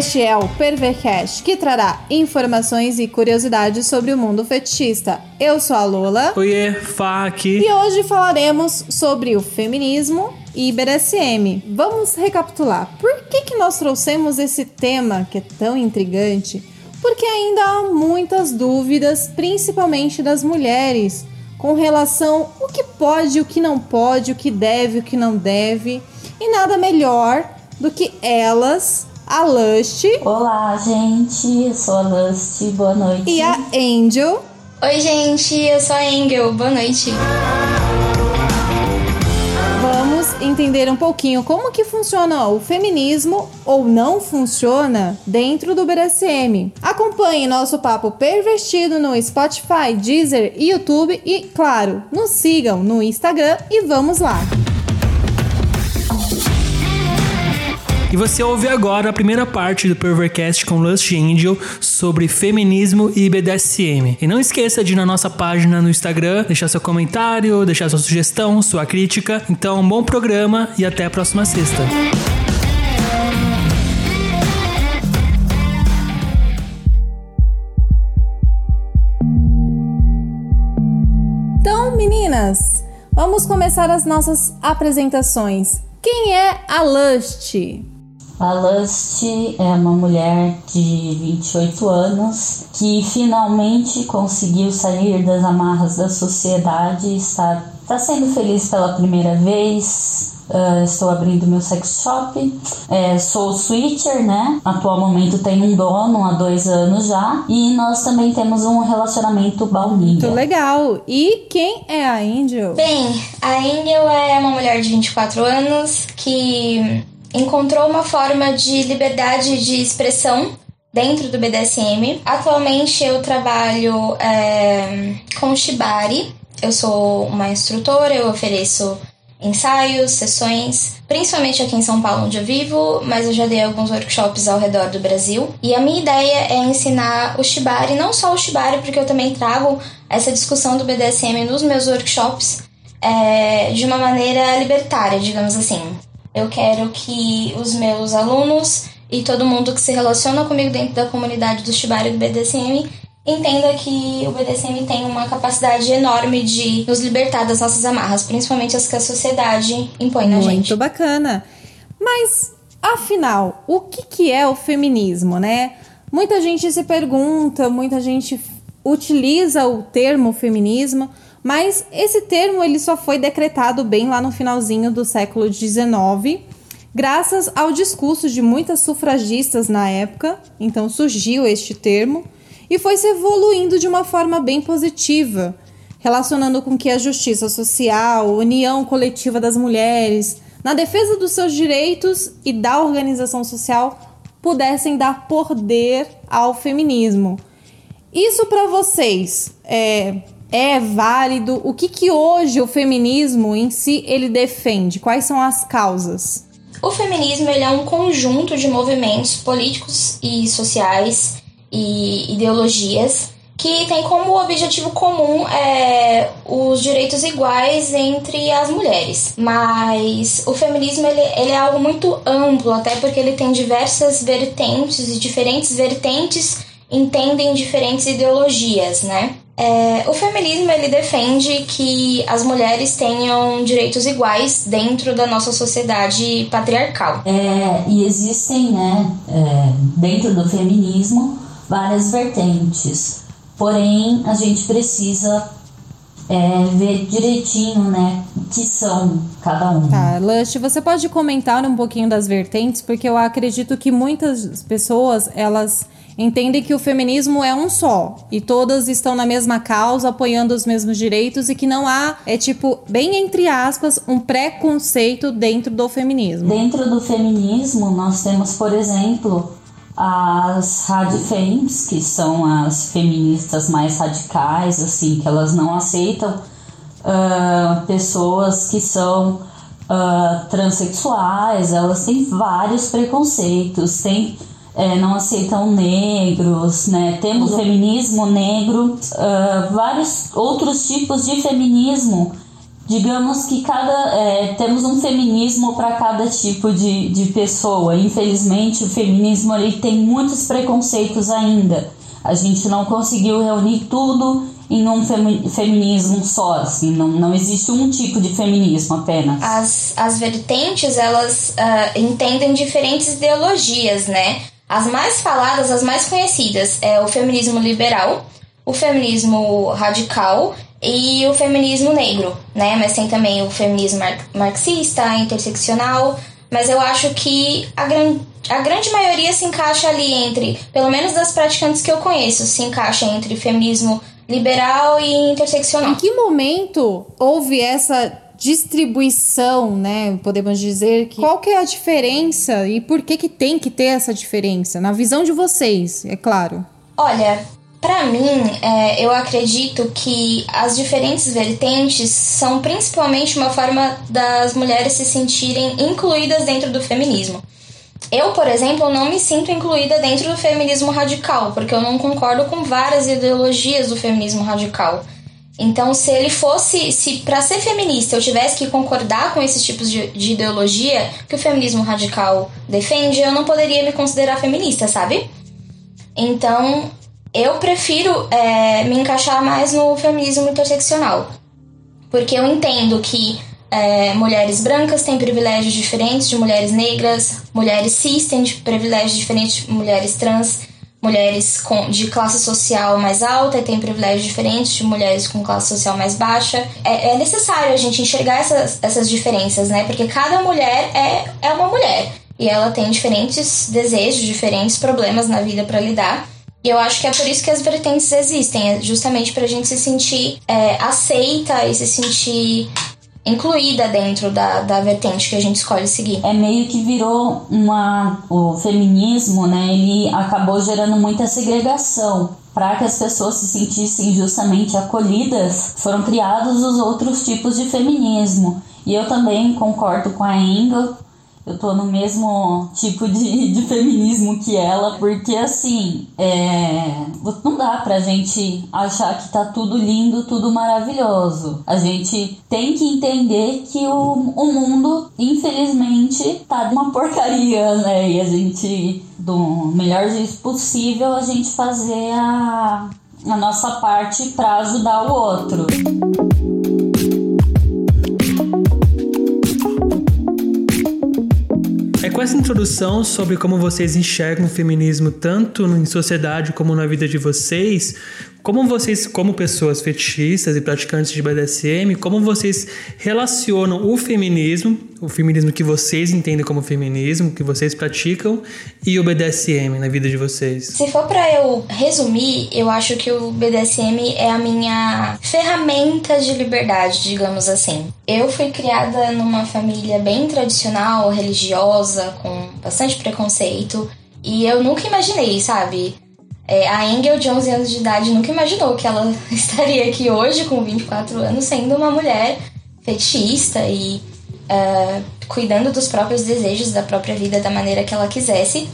Este é o Pervercast, que trará informações e curiosidades sobre o mundo fetichista. Eu sou a Lola. Oiê, Fá aqui. E hoje falaremos sobre o feminismo e BDSM. Vamos recapitular. Por que, que nós trouxemos esse tema que é tão intrigante? Porque ainda há muitas dúvidas, principalmente das mulheres, com relação ao que pode, o que não pode, o que deve, o que não deve. E nada melhor do que elas a Lust. Olá, gente. Eu sou a Lust. Boa noite. E a Angel. Oi, gente. Eu sou a Angel. Boa noite. Vamos entender um pouquinho como que funciona o feminismo ou não funciona dentro do BDSM. Acompanhe nosso papo pervertido no Spotify, Deezer e YouTube e, claro, nos sigam no Instagram e vamos lá. E você ouve agora a primeira parte do Pervercast com Lust Angel sobre feminismo e BDSM. E não esqueça de ir na nossa página no Instagram, deixar seu comentário, deixar sua sugestão, sua crítica. Então, bom programa e até a próxima sexta. Então, meninas, vamos começar as nossas apresentações. Quem é a Lust? A Lust é uma mulher de 28 anos que finalmente conseguiu sair das amarras da sociedade está, está sendo feliz pela primeira vez. Uh, estou abrindo meu sex shop. É, sou switcher, né? Atual momento tenho um dono há dois anos já. E nós também temos um relacionamento baunilha. Muito legal. E quem é a Angel? Bem, a Angel é uma mulher de 24 anos que encontrou uma forma de liberdade de expressão dentro do BDSM. Atualmente eu trabalho é, com Shibari. Eu sou uma instrutora, eu ofereço ensaios, sessões, principalmente aqui em São Paulo, onde eu vivo, mas eu já dei alguns workshops ao redor do Brasil. E a minha ideia é ensinar o Shibari, não só o Shibari, porque eu também trago essa discussão do BDSM nos meus workshops é, de uma maneira libertária, digamos assim. Eu quero que os meus alunos e todo mundo que se relaciona comigo dentro da comunidade do Shibari e do BDSM entenda que o BDSM tem uma capacidade enorme de nos libertar das nossas amarras, principalmente as que a sociedade impõe na Muito gente. Muito bacana. Mas, afinal, o que, que é o feminismo, né? Muita gente se pergunta, muita gente utiliza o termo feminismo, mas esse termo ele só foi decretado bem lá no finalzinho do século XIX, graças ao discurso de muitas sufragistas na época. Então surgiu este termo e foi se evoluindo de uma forma bem positiva, relacionando com que a justiça social, união coletiva das mulheres, na defesa dos seus direitos e da organização social pudessem dar poder ao feminismo. Isso para vocês é é válido? O que, que hoje o feminismo em si ele defende? Quais são as causas? O feminismo ele é um conjunto de movimentos políticos e sociais e ideologias que tem como objetivo comum é, os direitos iguais entre as mulheres. Mas o feminismo ele, ele é algo muito amplo, até porque ele tem diversas vertentes e diferentes vertentes entendem diferentes ideologias, né? É, o feminismo ele defende que as mulheres tenham direitos iguais dentro da nossa sociedade patriarcal. É, e existem, né, é, dentro do feminismo, várias vertentes. Porém, a gente precisa é, ver direitinho, né, o que são cada um. Tá, Lush, você pode comentar um pouquinho das vertentes, porque eu acredito que muitas pessoas, elas entendem que o feminismo é um só e todas estão na mesma causa, apoiando os mesmos direitos e que não há, é tipo, bem entre aspas, um preconceito dentro do feminismo. Dentro do feminismo, nós temos, por exemplo, as radifems, que são as feministas mais radicais, assim, que elas não aceitam uh, pessoas que são uh, transexuais, elas têm vários preconceitos, têm é, não aceitam negros, né? Temos o feminismo negro, uh, vários outros tipos de feminismo digamos que cada é, temos um feminismo para cada tipo de, de pessoa. Infelizmente, o feminismo ele tem muitos preconceitos ainda. A gente não conseguiu reunir tudo em um feminismo só, assim, não, não existe um tipo de feminismo apenas. As, as vertentes, elas uh, entendem diferentes ideologias, né? As mais faladas, as mais conhecidas, é o feminismo liberal, o feminismo radical e o feminismo negro, né? Mas tem também o feminismo mar marxista, interseccional, mas eu acho que a, gran a grande maioria se encaixa ali entre, pelo menos das praticantes que eu conheço, se encaixa entre feminismo liberal e interseccional. Em que momento houve essa distribuição, né? Podemos dizer que qual que é a diferença e por que que tem que ter essa diferença na visão de vocês, é claro. Olha, para mim, é, eu acredito que as diferentes vertentes são principalmente uma forma das mulheres se sentirem incluídas dentro do feminismo. Eu, por exemplo, não me sinto incluída dentro do feminismo radical, porque eu não concordo com várias ideologias do feminismo radical. Então, se ele fosse, se para ser feminista eu tivesse que concordar com esses tipos de, de, ideologia que o feminismo radical defende, eu não poderia me considerar feminista, sabe? Então, eu prefiro é, me encaixar mais no feminismo interseccional. Porque eu entendo que é, mulheres brancas têm privilégios diferentes de mulheres negras, mulheres cis têm privilégios diferentes de mulheres trans, mulheres com, de classe social mais alta têm privilégios diferentes de mulheres com classe social mais baixa. É, é necessário a gente enxergar essas, essas diferenças, né? Porque cada mulher é, é uma mulher e ela tem diferentes desejos, diferentes problemas na vida para lidar. E eu acho que é por isso que as vertentes existem, é justamente pra gente se sentir é, aceita e se sentir incluída dentro da, da vertente que a gente escolhe seguir. É meio que virou uma. O feminismo, né? Ele acabou gerando muita segregação. Para que as pessoas se sentissem justamente acolhidas, foram criados os outros tipos de feminismo. E eu também concordo com a Engel eu tô no mesmo tipo de, de feminismo que ela, porque assim, é, não dá pra gente achar que tá tudo lindo, tudo maravilhoso. A gente tem que entender que o, o mundo, infelizmente, tá uma porcaria, né? E a gente, do melhor jeito possível, a gente fazer a, a nossa parte para ajudar o outro. Com essa introdução sobre como vocês enxergam o feminismo tanto em sociedade como na vida de vocês, como vocês, como pessoas fetichistas e praticantes de BDSM, como vocês relacionam o feminismo, o feminismo que vocês entendem como feminismo, que vocês praticam, e o BDSM na vida de vocês? Se for para eu resumir, eu acho que o BDSM é a minha ferramenta de liberdade, digamos assim. Eu fui criada numa família bem tradicional, religiosa, com bastante preconceito, e eu nunca imaginei, sabe? É, a Engel, de 11 anos de idade, nunca imaginou que ela estaria aqui hoje, com 24 anos, sendo uma mulher fetichista e uh, cuidando dos próprios desejos da própria vida da maneira que ela quisesse.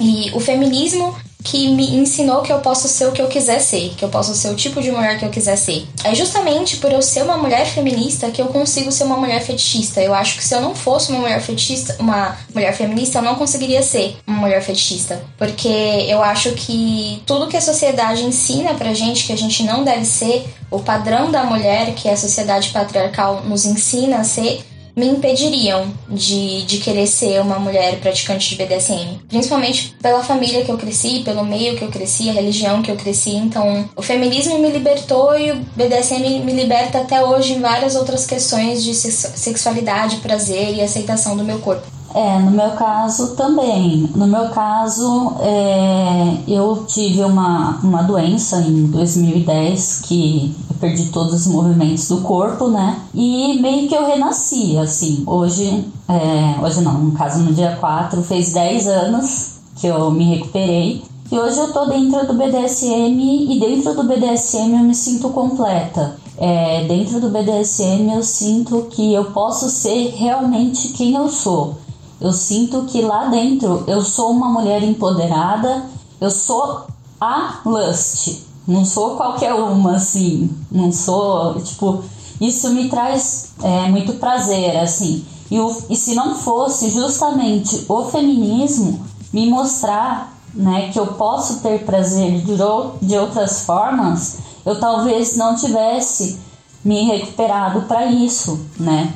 E o feminismo que me ensinou que eu posso ser o que eu quiser ser, que eu posso ser o tipo de mulher que eu quiser ser. É justamente por eu ser uma mulher feminista que eu consigo ser uma mulher fetichista. Eu acho que se eu não fosse uma mulher fetichista, uma mulher feminista, eu não conseguiria ser uma mulher fetichista, porque eu acho que tudo que a sociedade ensina pra gente que a gente não deve ser, o padrão da mulher que a sociedade patriarcal nos ensina a ser, me impediriam de, de querer ser uma mulher praticante de BDSM. Principalmente pela família que eu cresci, pelo meio que eu cresci, a religião que eu cresci. Então, o feminismo me libertou e o BDSM me liberta até hoje em várias outras questões de sexualidade, prazer e aceitação do meu corpo. É, no meu caso também. No meu caso, é, eu tive uma, uma doença em 2010 que eu perdi todos os movimentos do corpo, né? E meio que eu renasci, assim. Hoje, é, hoje não, no caso no dia 4, fez 10 anos que eu me recuperei. E hoje eu tô dentro do BDSM e dentro do BDSM eu me sinto completa. É, dentro do BDSM eu sinto que eu posso ser realmente quem eu sou. Eu sinto que lá dentro eu sou uma mulher empoderada, eu sou a Lust, não sou qualquer uma assim, não sou, tipo, Isso me traz é, muito prazer, assim. E, o, e se não fosse justamente o feminismo me mostrar né, que eu posso ter prazer de, de outras formas, eu talvez não tivesse me recuperado para isso, né?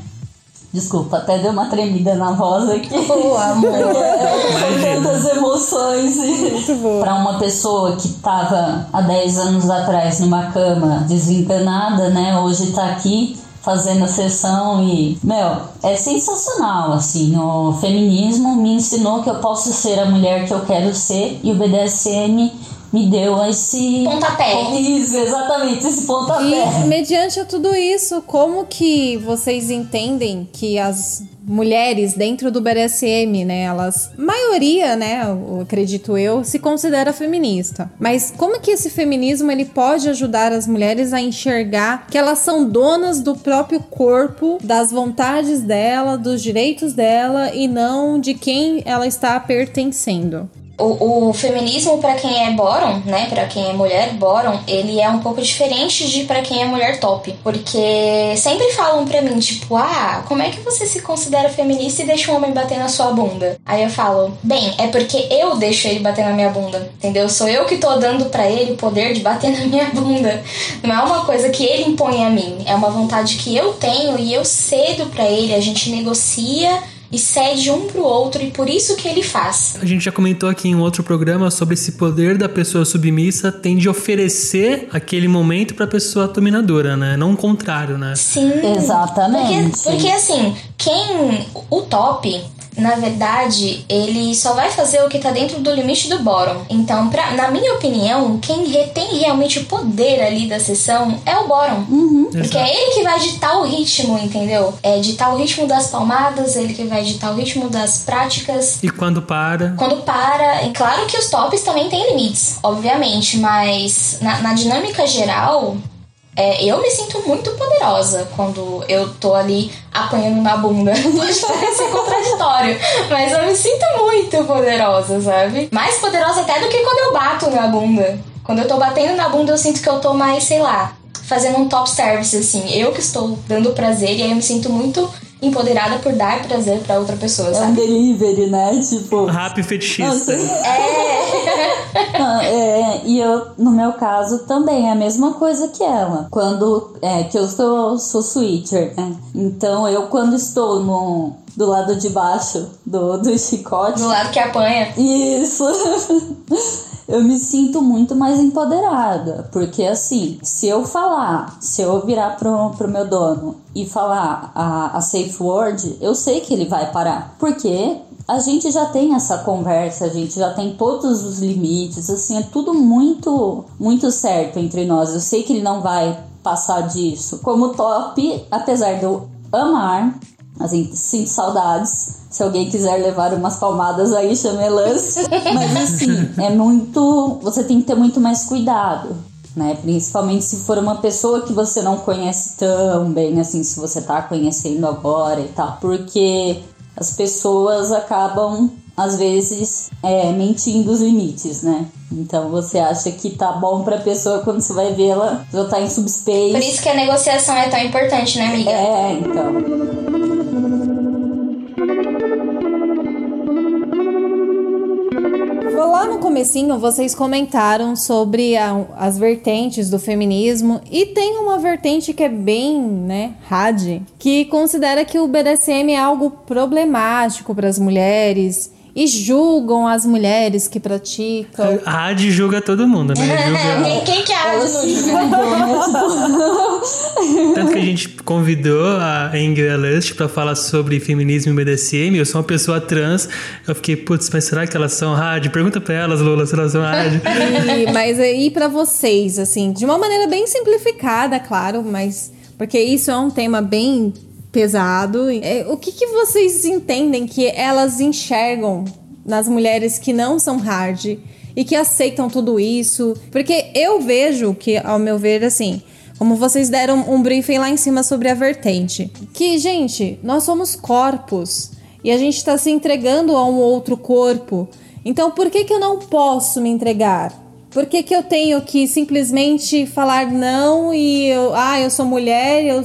Desculpa, até deu uma tremida na voz aqui. Oh, amor. tantas emoções. Para uma pessoa que estava há 10 anos atrás numa cama desencanada, né? Hoje tá aqui fazendo a sessão e, meu, é sensacional, assim, o feminismo me ensinou que eu posso ser a mulher que eu quero ser e o BDSM me deu esse pontapé. Isso, exatamente, esse pontapé. E mediante tudo isso, como que vocês entendem que as mulheres dentro do BDSM, né, elas, maioria, né, eu acredito eu, se considera feminista. Mas como que esse feminismo ele pode ajudar as mulheres a enxergar que elas são donas do próprio corpo, das vontades dela, dos direitos dela e não de quem ela está pertencendo? O, o feminismo para quem é boron, né, para quem é mulher boron, ele é um pouco diferente de para quem é mulher top, porque sempre falam para mim tipo, ah, como é que você se considera feminista e deixa um homem bater na sua bunda? Aí eu falo, bem, é porque eu deixo ele bater na minha bunda, entendeu? Sou eu que tô dando para ele o poder de bater na minha bunda. Não é uma coisa que ele impõe a mim, é uma vontade que eu tenho e eu cedo para ele, a gente negocia e cede um pro outro e por isso que ele faz. A gente já comentou aqui em um outro programa sobre esse poder da pessoa submissa tem de oferecer aquele momento para a pessoa dominadora, né? Não o contrário, né? Sim. Exatamente. Porque, porque assim, quem o top na verdade, ele só vai fazer o que tá dentro do limite do bórum. Então, pra, na minha opinião, quem tem realmente o poder ali da sessão é o bórum. Uhum. Porque é ele que vai ditar o ritmo, entendeu? É ditar o ritmo das palmadas, ele que vai ditar o ritmo das práticas. E quando para? Quando para. E claro que os tops também têm limites, obviamente, mas na, na dinâmica geral, é, eu me sinto muito poderosa quando eu tô ali apanhando na bunda. Pode parecer contraditório, mas eu me sinto muito poderosa, sabe? Mais poderosa até do que quando eu bato na bunda. Quando eu tô batendo na bunda, eu sinto que eu tô mais, sei lá, fazendo um top service, assim. Eu que estou dando prazer e aí eu me sinto muito empoderada por dar prazer para outra pessoa, sabe? É um delivery, né? Tipo. Rap fetichista. É. Não, é. E eu, no meu caso, também é a mesma coisa que ela. Quando. É, que eu sou, sou switcher, né? Então eu, quando estou no, do lado de baixo do, do chicote. Do lado que apanha. Isso. eu me sinto muito mais empoderada. Porque assim, se eu falar, se eu virar pro, pro meu dono e falar a, a safe word, eu sei que ele vai parar. Porque a gente já tem essa conversa, a gente já tem todos os limites, assim, é tudo muito, muito certo entre nós. Eu sei que ele não vai passar disso. Como top, apesar de eu amar, assim, sinto saudades. Se alguém quiser levar umas palmadas aí, chame Lance. Mas assim, é muito. Você tem que ter muito mais cuidado. Né? Principalmente se for uma pessoa que você não conhece tão bem, assim, se você tá conhecendo agora e tal. Porque as pessoas acabam, às vezes, é, mentindo os limites, né? Então você acha que tá bom pra pessoa quando você vai vê-la, já tá em subspace. Por isso que a negociação é tão importante, né, amiga? É, então. Lá no comecinho vocês comentaram sobre a- as vertentes do feminismo. E tem uma vertente que é bem, né, hard, que considera que o BDSM é algo problemático para as mulheres e julgam as mulheres que praticam. A Adi julga todo mundo, né? Julga... quem que é a no se julga? Tanto que a gente convidou a Ingrid Lust pra falar sobre feminismo e BDSM. Eu sou uma pessoa trans. Eu fiquei, putz, mas será que elas são rádio? Pergunta pra elas, Lola, se elas são rádio. E- mas aí pra vocês, assim, de uma maneira bem simplificada, claro, mas porque isso é um tema bem pesado. É, o que, que vocês entendem que elas enxergam nas mulheres que não são hard e que aceitam tudo isso? Porque eu vejo que, ao meu ver, assim, como vocês deram um briefing lá em cima sobre a vertente, que, gente, nós somos corpos e a gente está se entregando a um outro corpo. Então, por que, que eu não posso me entregar? Por que, que eu tenho que simplesmente falar não e eu, ah, eu sou mulher, eu,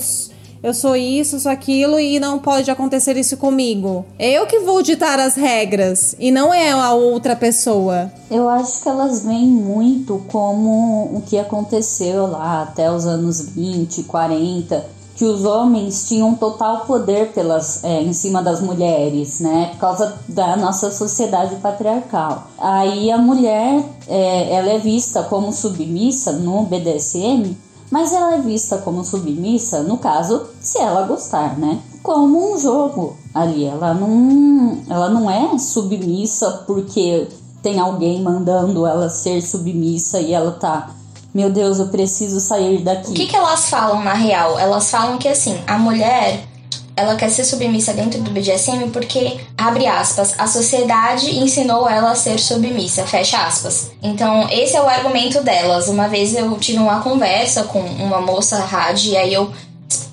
eu sou isso, sou aquilo e não pode acontecer isso comigo? É eu que vou ditar as regras e não é a outra pessoa. Eu acho que elas vêm muito como o que aconteceu lá até os anos 20, 40 que os homens tinham total poder pelas, é, em cima das mulheres, né? Por causa da nossa sociedade patriarcal. Aí a mulher, é, ela é vista como submissa no BDSM, mas ela é vista como submissa, no caso, se ela gostar, né? Como um jogo ali. Ela não, ela não é submissa porque tem alguém mandando ela ser submissa e ela tá meu Deus, eu preciso sair daqui. O que, que elas falam na real? Elas falam que assim, a mulher ela quer ser submissa dentro do BDSM porque, abre aspas, a sociedade ensinou ela a ser submissa, fecha aspas. Então, esse é o argumento delas. Uma vez eu tive uma conversa com uma moça rádio e aí eu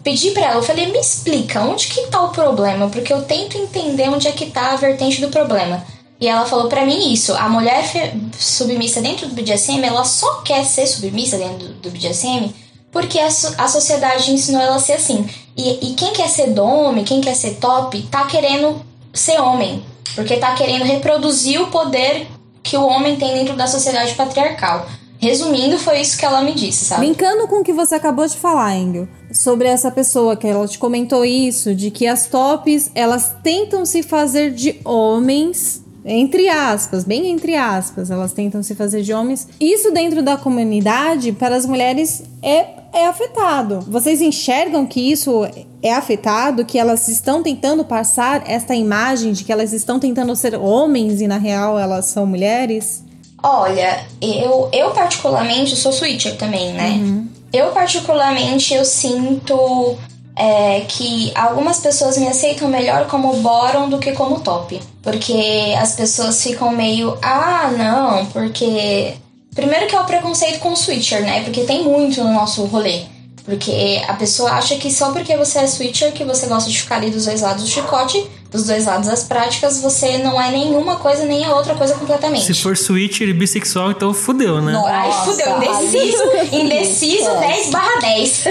pedi para ela, eu falei, me explica, onde que tá o problema? Porque eu tento entender onde é que tá a vertente do problema. E ela falou para mim isso: a mulher submissa dentro do BDSM, ela só quer ser submissa dentro do, BDSM porque a, a sociedade ensinou ela a ser assim. E, e quem quer ser dome, quem quer ser top, tá querendo ser homem. Porque tá querendo reproduzir o poder que o homem tem dentro da sociedade patriarcal. Resumindo, foi isso que ela me disse, sabe? Brincando com o que você acabou de falar, Engel, sobre essa pessoa que ela te comentou isso, de que as tops, elas tentam se fazer de homens entre aspas, bem entre aspas, elas tentam se fazer de homens. Isso dentro da comunidade, para as mulheres, é, é afetado. Vocês enxergam que isso é afetado, que elas estão tentando passar esta imagem de que elas estão tentando ser homens e na real elas são mulheres? Olha, eu, eu particularmente sou switcher também, né? Uhum. Eu particularmente eu sinto é que algumas pessoas me aceitam melhor como bottom do que como top. Porque as pessoas ficam meio, ah, não, porque. Primeiro que é o preconceito com o switcher, né? Porque tem muito no nosso rolê. Porque a pessoa acha que só porque você é switcher, que você gosta de ficar ali dos dois lados do chicote, dos dois lados das práticas, você não é nenhuma coisa nem a outra coisa completamente. Se for switcher e bissexual, então fudeu, né? Nossa, Ai, fudeu. Indeciso, indeciso 10 barra 10.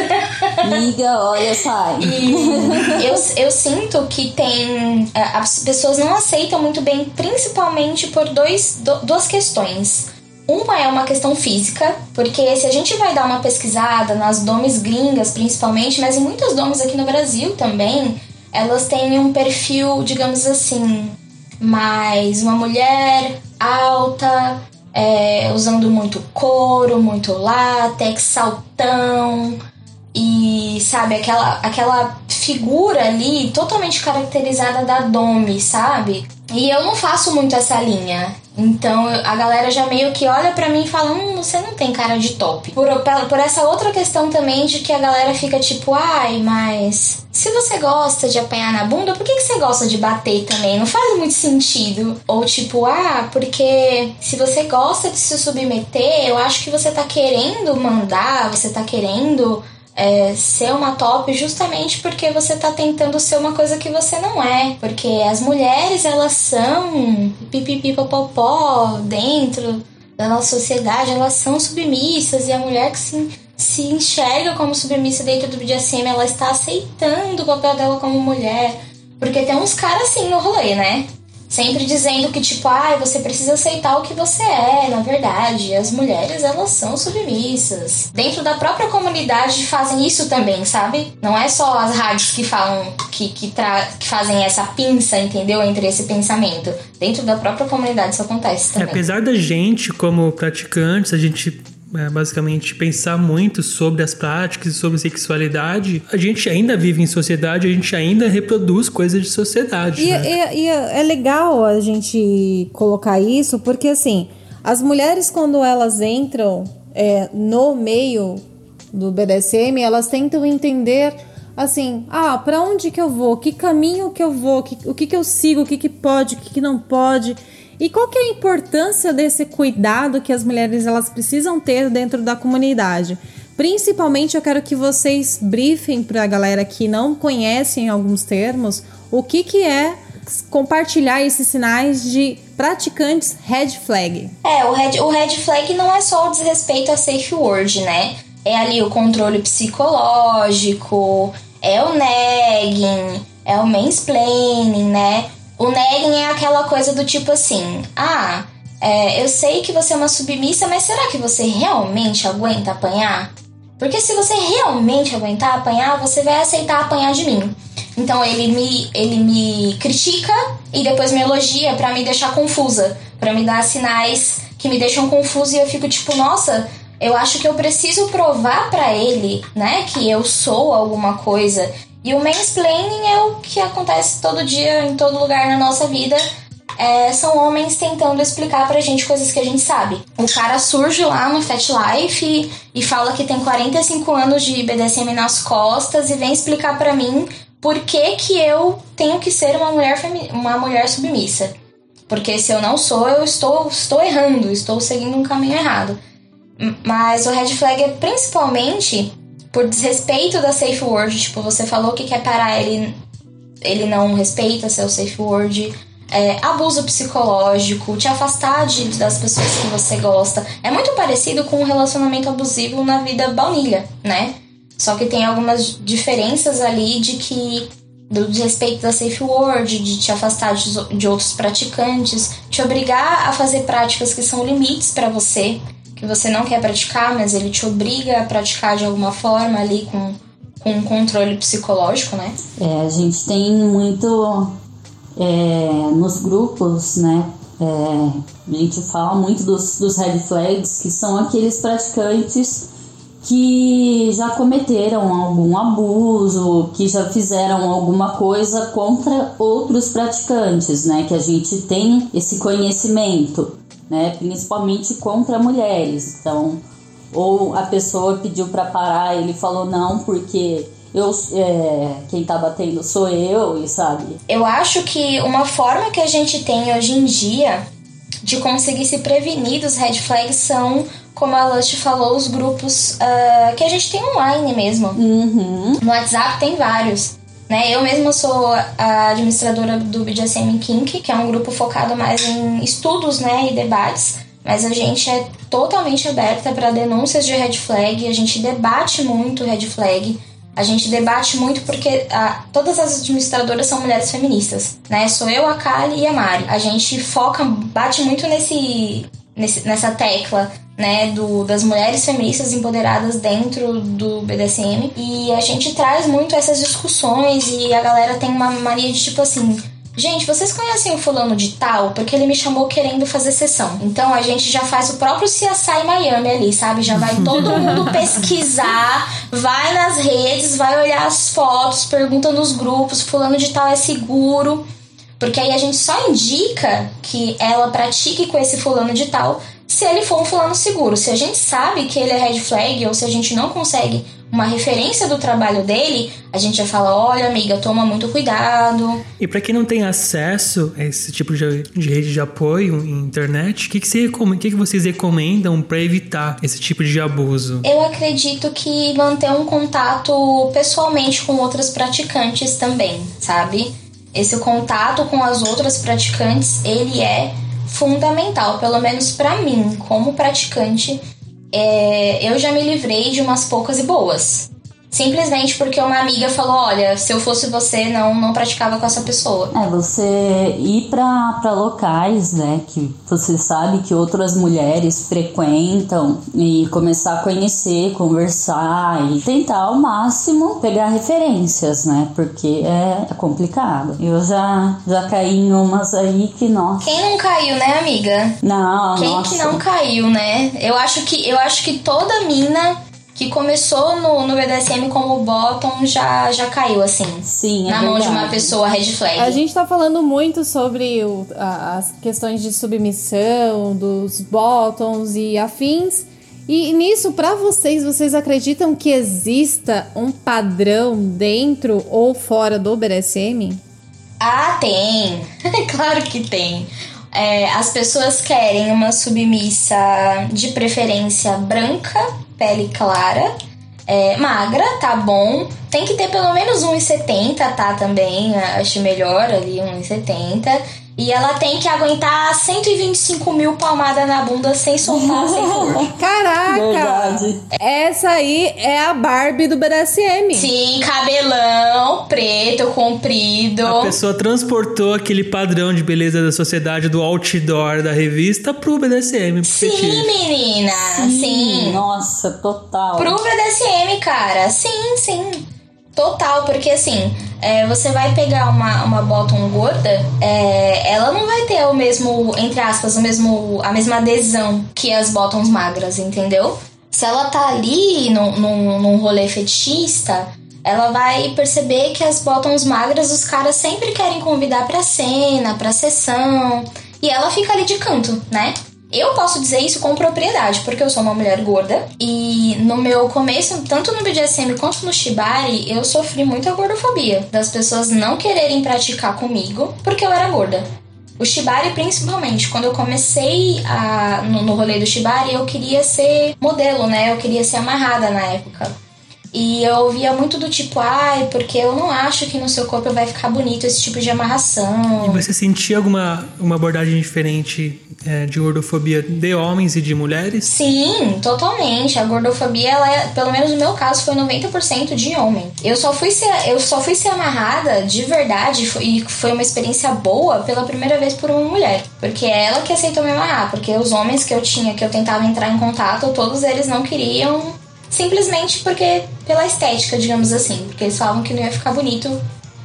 Miga, olha, sai. E eu, eu sinto que tem... É, as pessoas não aceitam muito bem, principalmente por dois, duas questões. Uma é uma questão física, porque se a gente vai dar uma pesquisada nas domes gringas, principalmente, mas em muitas domes aqui no Brasil também, elas têm um perfil, digamos assim, mais uma mulher alta, é, usando muito couro, muito látex, saltão e sabe aquela aquela figura ali totalmente caracterizada da Domi, sabe? E eu não faço muito essa linha. Então a galera já meio que olha para mim e fala: Hum, você não tem cara de top. Por, por essa outra questão também de que a galera fica tipo: Ai, mas se você gosta de apanhar na bunda, por que, que você gosta de bater também? Não faz muito sentido. Ou tipo: Ah, porque se você gosta de se submeter, eu acho que você tá querendo mandar, você tá querendo é, ser uma top justamente porque você tá tentando ser uma coisa que você não é. Porque as mulheres, elas são pipipipopopó dentro da nossa sociedade, elas são submissas e a mulher que se, se enxerga como submissa dentro do BDSM, ela está aceitando o papel dela como mulher. Porque tem uns caras assim no rolê, né? Sempre dizendo que tipo, ah, você precisa aceitar o que você é, na verdade. As mulheres, elas são submissas. Dentro da própria comunidade fazem isso também, sabe? Não é só as rádios que falam que que, que fazem essa pinça, entendeu? Entre esse pensamento. Dentro da própria comunidade isso acontece também. Apesar da gente, como praticantes, a gente é, basicamente pensar muito sobre as práticas e sobre sexualidade, a gente ainda vive em sociedade, a gente ainda reproduz coisas de sociedade. E, né? e, e é legal a gente colocar isso, porque assim, as mulheres quando elas entram é, no meio do BDSM, elas tentam entender assim, ah, para onde que eu vou? Que caminho que eu vou? Que, o que que eu sigo? O que que pode? O que que não pode? E qual que é a importância desse cuidado que as mulheres elas precisam ter dentro da comunidade? Principalmente eu quero que vocês briefem para a galera que não conhecem alguns termos o que, que é compartilhar esses sinais de praticantes red flag. É, o red, o red flag não é só o desrespeito à safe word, né? É ali o controle psicológico, é o nagging, é o mansplaining, né? O nagging é aquela coisa do tipo assim: ah, é, eu sei que você é uma submissa, mas será que você realmente aguenta apanhar? Porque se você realmente aguentar apanhar, você vai aceitar apanhar de mim. Então ele me, ele me critica e depois me elogia para me deixar confusa, para me dar sinais que me deixam confusa e eu fico tipo, nossa, eu acho que eu preciso provar para ele, né, que eu sou alguma coisa. E o mansplaining é o que acontece todo dia, em todo lugar na nossa vida. É, são homens tentando explicar pra gente coisas que a gente sabe. O cara surge lá no Fat Life e, e fala que tem 45 anos de BDSM nas costas e vem explicar para mim por que, que eu tenho que ser uma mulher, uma mulher submissa. Porque se eu não sou, eu estou, estou errando, estou seguindo um caminho errado. Mas o red flag é principalmente por desrespeito da safe word. Tipo, você falou que quer parar, ele, ele não respeita seu safe word. É, abuso psicológico, te afastar de, das pessoas que você gosta. É muito parecido com um relacionamento abusivo na vida baunilha, né? Só que tem algumas diferenças ali de que do respeito da safe word, de te afastar de, de outros praticantes, te obrigar a fazer práticas que são limites para você, que você não quer praticar, mas ele te obriga a praticar de alguma forma ali com, com um controle psicológico, né? É, a gente tem muito é, nos grupos, né? É, a gente fala muito dos, dos red flags, que são aqueles praticantes que já cometeram algum abuso, que já fizeram alguma coisa contra outros praticantes, né? Que a gente tem esse conhecimento, né? Principalmente contra mulheres. Então, ou a pessoa pediu para parar, ele falou não porque eu é, quem tá batendo sou eu, e sabe? Eu acho que uma forma que a gente tem hoje em dia de conseguir se prevenir dos red flags são como a Lust falou, os grupos uh, que a gente tem online mesmo. Uhum. No WhatsApp tem vários. Né? Eu mesma sou a administradora do BDSM Kink, que é um grupo focado mais em estudos né, e debates. Mas a gente é totalmente aberta para denúncias de red flag, a gente debate muito red flag. A gente debate muito porque ah, todas as administradoras são mulheres feministas, né? Sou eu, a Kali e a Mari. A gente foca, bate muito nesse, nesse nessa tecla né, do, das mulheres feministas empoderadas dentro do BDSM. E a gente traz muito essas discussões e a galera tem uma mania de tipo assim. Gente, vocês conhecem o fulano de tal? Porque ele me chamou querendo fazer sessão. Então a gente já faz o próprio CSI Miami ali, sabe? Já vai todo mundo pesquisar, vai nas redes, vai olhar as fotos, pergunta nos grupos, fulano de tal é seguro. Porque aí a gente só indica que ela pratique com esse fulano de tal se ele for um fulano seguro. Se a gente sabe que ele é red flag ou se a gente não consegue uma referência do trabalho dele, a gente já fala: olha, amiga, toma muito cuidado. E para quem não tem acesso a esse tipo de, de rede de apoio em internet, o que, que, você, que, que vocês recomendam para evitar esse tipo de abuso? Eu acredito que manter um contato pessoalmente com outras praticantes também, sabe? Esse contato com as outras praticantes, ele é fundamental, pelo menos para mim, como praticante, é, eu já me livrei de umas poucas e boas. Simplesmente porque uma amiga falou: Olha, se eu fosse você, não, não praticava com essa pessoa. É, você ir para locais, né, que você sabe que outras mulheres frequentam e começar a conhecer, conversar e tentar ao máximo pegar referências, né, porque é, é complicado. Eu já, já caí em umas aí que, nossa. Quem não caiu, né, amiga? Não, Quem nossa. que não caiu, né? Eu acho que, eu acho que toda mina que começou no, no BDSM como bottom já, já caiu, assim. Sim, é Na mão de uma verdade. pessoa red flag. A gente tá falando muito sobre o- a- as questões de submissão, dos bottoms e afins. E nisso, pra vocês, vocês acreditam que exista um padrão dentro ou fora do BDSM? Ah, tem! claro que tem. É, as pessoas querem uma submissa de preferência branca, pele clara, é, magra, tá bom, Tem que ter pelo menos 1,70, tá? Também, acho melhor ali, 1,70. E ela tem que aguentar 125 mil palmadas na bunda sem soltar, sem pôr. Caraca! Verdade. Essa aí é a Barbie do BDSM. Sim, cabelão, preto, comprido. A pessoa transportou aquele padrão de beleza da sociedade do outdoor da revista pro BDSM. Pro Sim, fetiche. menina. Sim. Nossa, total. Pro BDSM, cara. Sim, sim. Total, porque assim, é, você vai pegar uma, uma bottom gorda, é, ela não vai ter o mesmo, entre aspas, o mesmo, a mesma adesão que as bottoms magras, entendeu? Se ela tá ali num, num, num rolê fetichista, ela vai perceber que as bottoms magras os caras sempre querem convidar pra cena, pra sessão, e ela fica ali de canto, né? Eu posso dizer isso com propriedade, porque eu sou uma mulher gorda e no meu começo, tanto no BDSM quanto no Shibari, eu sofri muita gordofobia, das pessoas não quererem praticar comigo porque eu era gorda. O Shibari, principalmente, quando eu comecei a, no, no rolê do Shibari, eu queria ser modelo, né? Eu queria ser amarrada na época. E eu ouvia muito do tipo, ai, porque eu não acho que no seu corpo vai ficar bonito esse tipo de amarração. E você sentia alguma uma abordagem diferente é, de gordofobia de homens e de mulheres? Sim, totalmente. A gordofobia, ela é, pelo menos no meu caso, foi 90% de homem. Eu só fui ser, eu só fui ser amarrada de verdade foi- e foi uma experiência boa pela primeira vez por uma mulher. Porque é ela que aceitou me amarrar. Porque os homens que eu tinha, que eu tentava entrar em contato, todos eles não queriam. Simplesmente porque pela estética, digamos assim. Porque eles falavam que não ia ficar bonito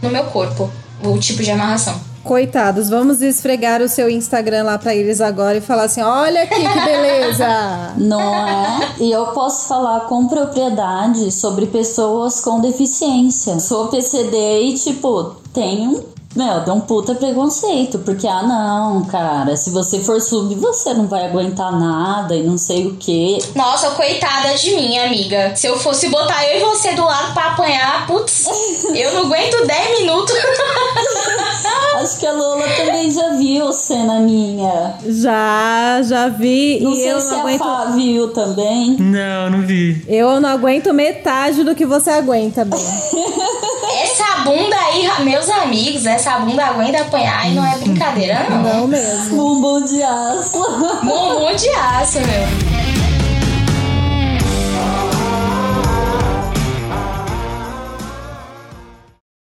no meu corpo, o tipo de amarração. Coitados, vamos esfregar o seu Instagram lá pra eles agora e falar assim: olha aqui que beleza! Não é? E eu posso falar com propriedade sobre pessoas com deficiência. Sou PCD e, tipo, tenho. Meu, deu um puta preconceito, porque, ah, não, cara, se você for sub, você não vai aguentar nada e não sei o que. Nossa, coitada de mim, amiga. Se eu fosse botar eu e você do lado pra apanhar, putz, eu não aguento 10 minutos. Acho que a Lola também já viu cena minha. Já, já vi Não e sei eu se não a aguento. Fá viu também. Não, não vi. Eu não aguento metade do que você aguenta, bem. Essa bunda aí, meus amigos, essa bunda aguenta apanhar e não é brincadeira, não. Não mesmo. Bumbum de aço. Bumbum de aço, meu.